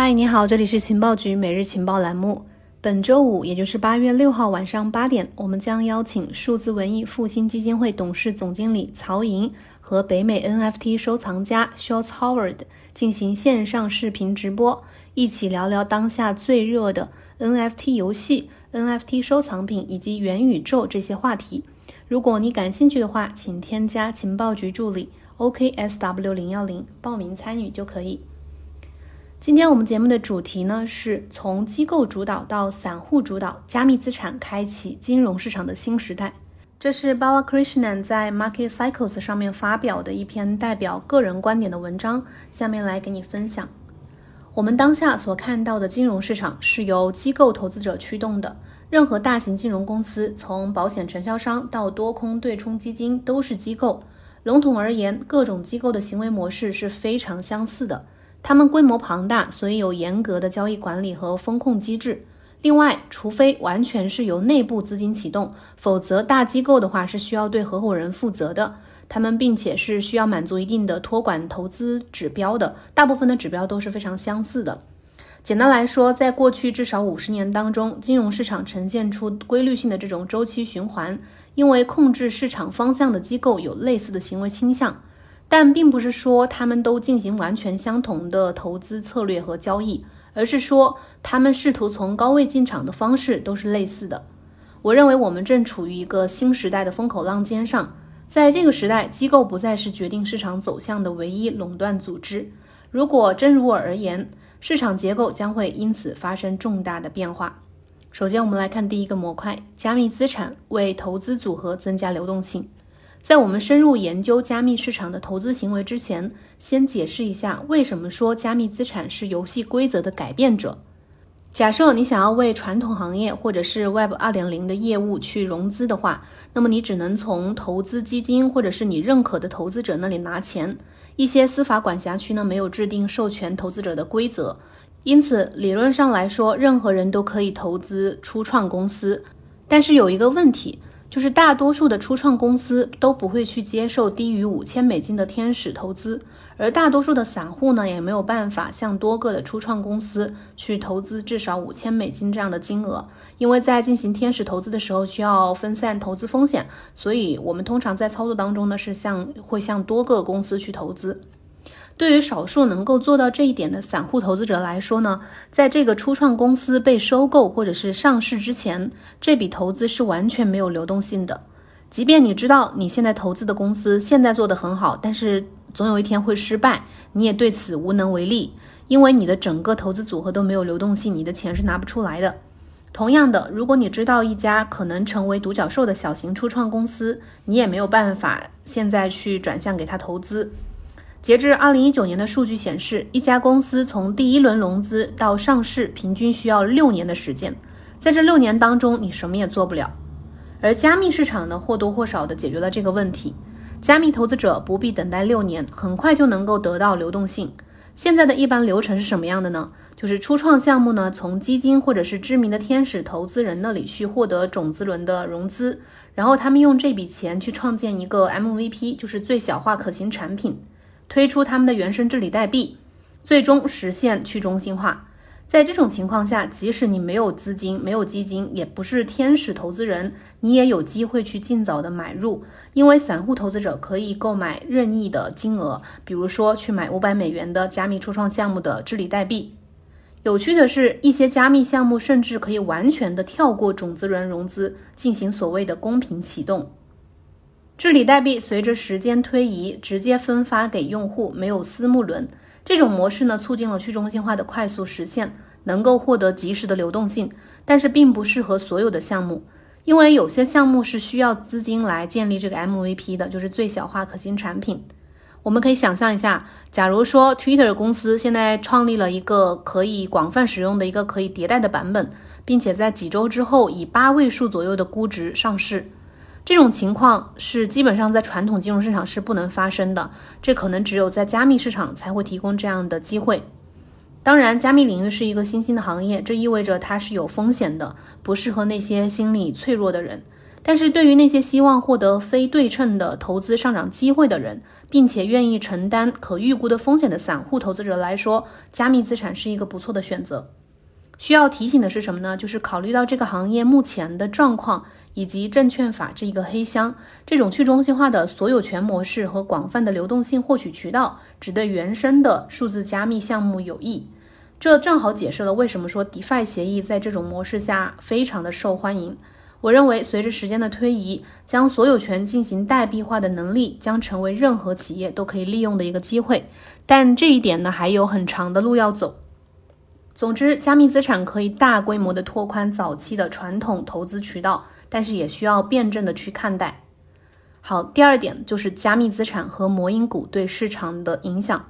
嗨，你好，这里是情报局每日情报栏目。本周五，也就是八月六号晚上八点，我们将邀请数字文艺复兴基金会董事总经理曹莹和北美 NFT 收藏家 s h o r t Howard 进行线上视频直播，一起聊聊当下最热的 NFT 游戏、NFT 收藏品以及元宇宙这些话题。如果你感兴趣的话，请添加情报局助理 OKSW 零幺零报名参与就可以。今天我们节目的主题呢，是从机构主导到散户主导，加密资产开启金融市场的新时代。这是 Balakrishnan 在 Market Cycles 上面发表的一篇代表个人观点的文章，下面来给你分享。我们当下所看到的金融市场是由机构投资者驱动的，任何大型金融公司，从保险承销商到多空对冲基金，都是机构。笼统而言，各种机构的行为模式是非常相似的。它们规模庞大，所以有严格的交易管理和风控机制。另外，除非完全是由内部资金启动，否则大机构的话是需要对合伙人负责的。他们并且是需要满足一定的托管投资指标的。大部分的指标都是非常相似的。简单来说，在过去至少五十年当中，金融市场呈现出规律性的这种周期循环，因为控制市场方向的机构有类似的行为倾向。但并不是说他们都进行完全相同的投资策略和交易，而是说他们试图从高位进场的方式都是类似的。我认为我们正处于一个新时代的风口浪尖上，在这个时代，机构不再是决定市场走向的唯一垄断组织。如果真如我而言，市场结构将会因此发生重大的变化。首先，我们来看第一个模块：加密资产为投资组合增加流动性。在我们深入研究加密市场的投资行为之前，先解释一下为什么说加密资产是游戏规则的改变者。假设你想要为传统行业或者是 Web 二点零的业务去融资的话，那么你只能从投资基金或者是你认可的投资者那里拿钱。一些司法管辖区呢没有制定授权投资者的规则，因此理论上来说，任何人都可以投资初创公司。但是有一个问题。就是大多数的初创公司都不会去接受低于五千美金的天使投资，而大多数的散户呢也没有办法向多个的初创公司去投资至少五千美金这样的金额，因为在进行天使投资的时候需要分散投资风险，所以我们通常在操作当中呢是向会向多个公司去投资。对于少数能够做到这一点的散户投资者来说呢，在这个初创公司被收购或者是上市之前，这笔投资是完全没有流动性的。即便你知道你现在投资的公司现在做得很好，但是总有一天会失败，你也对此无能为力，因为你的整个投资组合都没有流动性，你的钱是拿不出来的。同样的，如果你知道一家可能成为独角兽的小型初创公司，你也没有办法现在去转向给他投资。截至二零一九年的数据显示，一家公司从第一轮融资到上市，平均需要六年的时间。在这六年当中，你什么也做不了。而加密市场呢，或多或少的解决了这个问题。加密投资者不必等待六年，很快就能够得到流动性。现在的一般流程是什么样的呢？就是初创项目呢，从基金或者是知名的天使投资人那里去获得种子轮的融资，然后他们用这笔钱去创建一个 MVP，就是最小化可行产品。推出他们的原生治理代币，最终实现去中心化。在这种情况下，即使你没有资金、没有基金，也不是天使投资人，你也有机会去尽早的买入，因为散户投资者可以购买任意的金额，比如说去买五百美元的加密初创项目的治理代币。有趣的是，一些加密项目甚至可以完全的跳过种子轮融资，进行所谓的公平启动。治理代币随着时间推移，直接分发给用户，没有私募轮。这种模式呢，促进了去中心化的快速实现，能够获得及时的流动性。但是并不适合所有的项目，因为有些项目是需要资金来建立这个 MVP 的，就是最小化可行产品。我们可以想象一下，假如说 Twitter 公司现在创立了一个可以广泛使用的一个可以迭代的版本，并且在几周之后以八位数左右的估值上市。这种情况是基本上在传统金融市场是不能发生的，这可能只有在加密市场才会提供这样的机会。当然，加密领域是一个新兴的行业，这意味着它是有风险的，不适合那些心理脆弱的人。但是对于那些希望获得非对称的投资上涨机会的人，并且愿意承担可预估的风险的散户投资者来说，加密资产是一个不错的选择。需要提醒的是什么呢？就是考虑到这个行业目前的状况，以及证券法这一个黑箱，这种去中心化的所有权模式和广泛的流动性获取渠道，只对原生的数字加密项目有益。这正好解释了为什么说 DeFi 协议在这种模式下非常的受欢迎。我认为，随着时间的推移，将所有权进行代币化的能力将成为任何企业都可以利用的一个机会。但这一点呢，还有很长的路要走。总之，加密资产可以大规模的拓宽早期的传统投资渠道，但是也需要辩证的去看待。好，第二点就是加密资产和魔音股对市场的影响。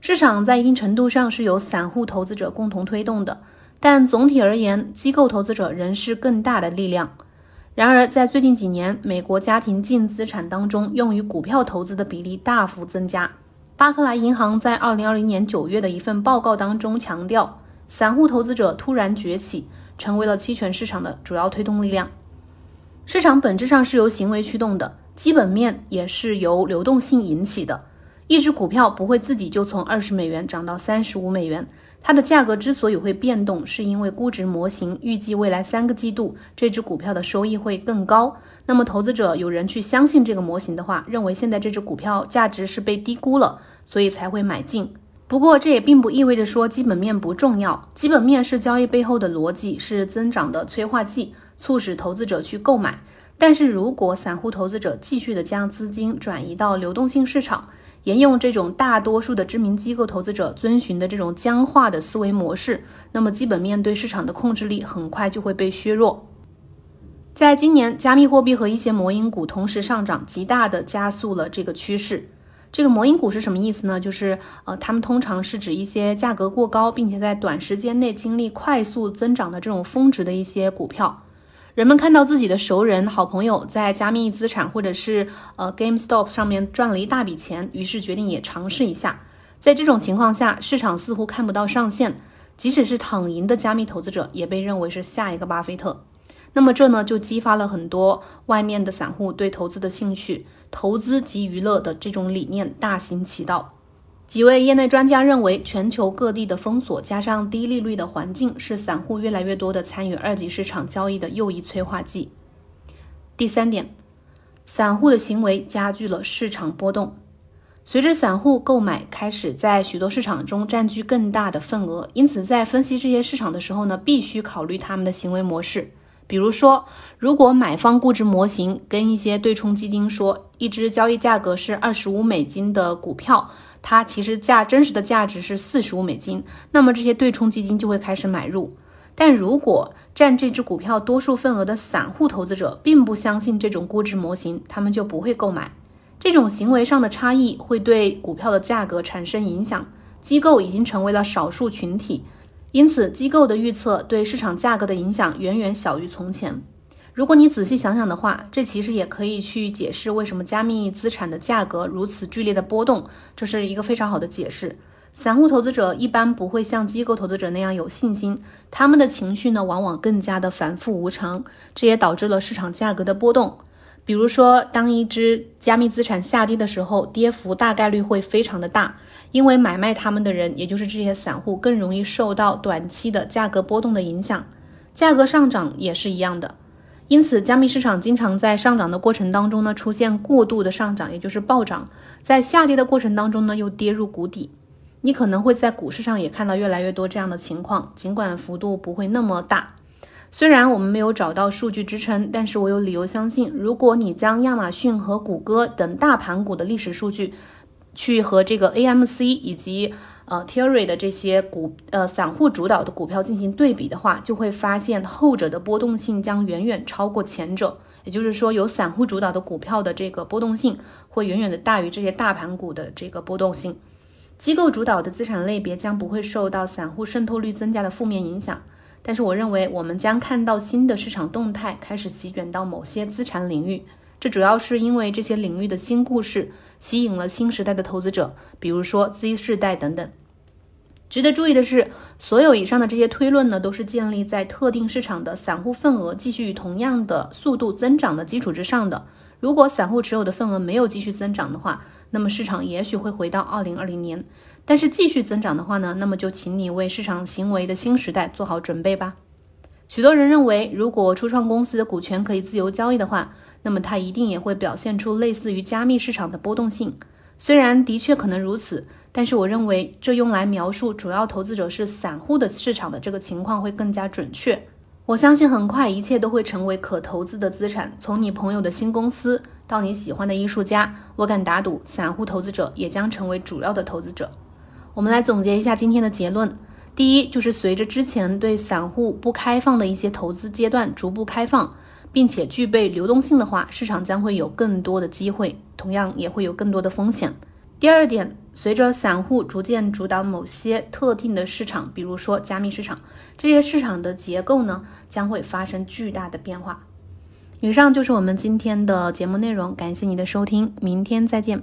市场在一定程度上是由散户投资者共同推动的。但总体而言，机构投资者仍是更大的力量。然而，在最近几年，美国家庭净资产当中用于股票投资的比例大幅增加。巴克莱银行在二零二零年九月的一份报告当中强调，散户投资者突然崛起，成为了期权市场的主要推动力量。市场本质上是由行为驱动的，基本面也是由流动性引起的。一只股票不会自己就从二十美元涨到三十五美元。它的价格之所以会变动，是因为估值模型预计未来三个季度这只股票的收益会更高。那么投资者有人去相信这个模型的话，认为现在这只股票价值是被低估了，所以才会买进。不过这也并不意味着说基本面不重要，基本面是交易背后的逻辑，是增长的催化剂，促使投资者去购买。但是如果散户投资者继续的将资金转移到流动性市场，沿用这种大多数的知名机构投资者遵循的这种僵化的思维模式，那么基本面对市场的控制力很快就会被削弱。在今年，加密货币和一些魔音股同时上涨，极大的加速了这个趋势。这个魔音股是什么意思呢？就是呃，他们通常是指一些价格过高，并且在短时间内经历快速增长的这种峰值的一些股票。人们看到自己的熟人、好朋友在加密资产或者是呃 GameStop 上面赚了一大笔钱，于是决定也尝试一下。在这种情况下，市场似乎看不到上限，即使是躺赢的加密投资者也被认为是下一个巴菲特。那么这呢就激发了很多外面的散户对投资的兴趣，投资及娱乐的这种理念大行其道。几位业内专家认为，全球各地的封锁加上低利率的环境，是散户越来越多的参与二级市场交易的又一催化剂。第三点，散户的行为加剧了市场波动。随着散户购买开始在许多市场中占据更大的份额，因此在分析这些市场的时候呢，必须考虑他们的行为模式。比如说，如果买方估值模型跟一些对冲基金说，一只交易价格是二十五美金的股票。它其实价真实的价值是四十五美金，那么这些对冲基金就会开始买入。但如果占这只股票多数份额的散户投资者并不相信这种估值模型，他们就不会购买。这种行为上的差异会对股票的价格产生影响。机构已经成为了少数群体，因此机构的预测对市场价格的影响远远小于从前。如果你仔细想想的话，这其实也可以去解释为什么加密资产的价格如此剧烈的波动，这是一个非常好的解释。散户投资者一般不会像机构投资者那样有信心，他们的情绪呢往往更加的反复无常，这也导致了市场价格的波动。比如说，当一只加密资产下跌的时候，跌幅大概率会非常的大，因为买卖他们的人，也就是这些散户，更容易受到短期的价格波动的影响。价格上涨也是一样的。因此，加密市场经常在上涨的过程当中呢，出现过度的上涨，也就是暴涨；在下跌的过程当中呢，又跌入谷底。你可能会在股市上也看到越来越多这样的情况，尽管幅度不会那么大。虽然我们没有找到数据支撑，但是我有理由相信，如果你将亚马逊和谷歌等大盘股的历史数据，去和这个 AMC 以及呃 t e r r y 的这些股呃散户主导的股票进行对比的话，就会发现后者的波动性将远远超过前者。也就是说，有散户主导的股票的这个波动性会远远的大于这些大盘股的这个波动性。机构主导的资产类别将不会受到散户渗透率增加的负面影响。但是，我认为我们将看到新的市场动态开始席卷到某些资产领域。这主要是因为这些领域的新故事吸引了新时代的投资者，比如说 Z 世代等等。值得注意的是，所有以上的这些推论呢，都是建立在特定市场的散户份额继续以同样的速度增长的基础之上的。如果散户持有的份额没有继续增长的话，那么市场也许会回到二零二零年。但是继续增长的话呢，那么就请你为市场行为的新时代做好准备吧。许多人认为，如果初创公司的股权可以自由交易的话，那么它一定也会表现出类似于加密市场的波动性。虽然的确可能如此。但是我认为，这用来描述主要投资者是散户的市场的这个情况会更加准确。我相信很快一切都会成为可投资的资产，从你朋友的新公司到你喜欢的艺术家，我敢打赌，散户投资者也将成为主要的投资者。我们来总结一下今天的结论：第一，就是随着之前对散户不开放的一些投资阶段逐步开放，并且具备流动性的话，市场将会有更多的机会，同样也会有更多的风险。第二点，随着散户逐渐主导某些特定的市场，比如说加密市场，这些市场的结构呢将会发生巨大的变化。以上就是我们今天的节目内容，感谢你的收听，明天再见。